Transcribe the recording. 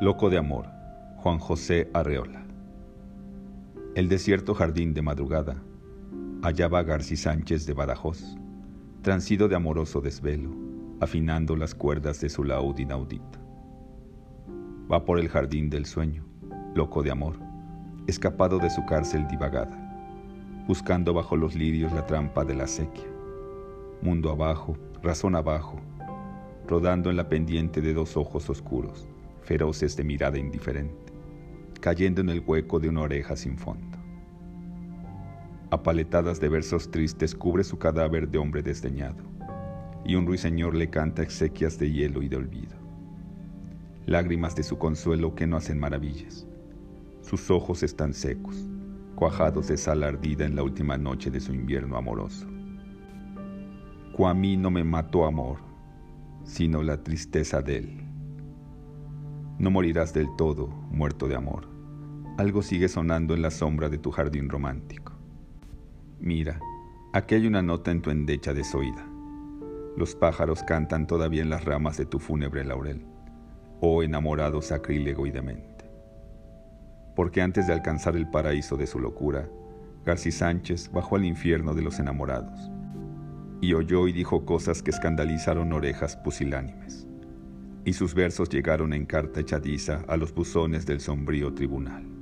Loco de Amor, Juan José Arreola. El desierto jardín de madrugada hallaba García Sánchez de Badajoz, transido de amoroso desvelo, afinando las cuerdas de su laúd inaudito. Va por el jardín del sueño, loco de amor, escapado de su cárcel divagada, buscando bajo los lirios la trampa de la sequía. Mundo abajo, razón abajo, rodando en la pendiente de dos ojos oscuros feroces de mirada indiferente, cayendo en el hueco de una oreja sin fondo. A paletadas de versos tristes cubre su cadáver de hombre desdeñado, y un ruiseñor le canta exequias de hielo y de olvido. Lágrimas de su consuelo que no hacen maravillas. Sus ojos están secos, cuajados de sal ardida en la última noche de su invierno amoroso. Cua a mí no me mató amor, sino la tristeza de él. No morirás del todo, muerto de amor. Algo sigue sonando en la sombra de tu jardín romántico. Mira, aquí hay una nota en tu endecha desoída. Los pájaros cantan todavía en las ramas de tu fúnebre laurel, oh enamorado sacrílego y demente. Porque antes de alcanzar el paraíso de su locura, García Sánchez bajó al infierno de los enamorados y oyó y dijo cosas que escandalizaron orejas pusilánimes y sus versos llegaron en carta echadiza a los buzones del sombrío tribunal.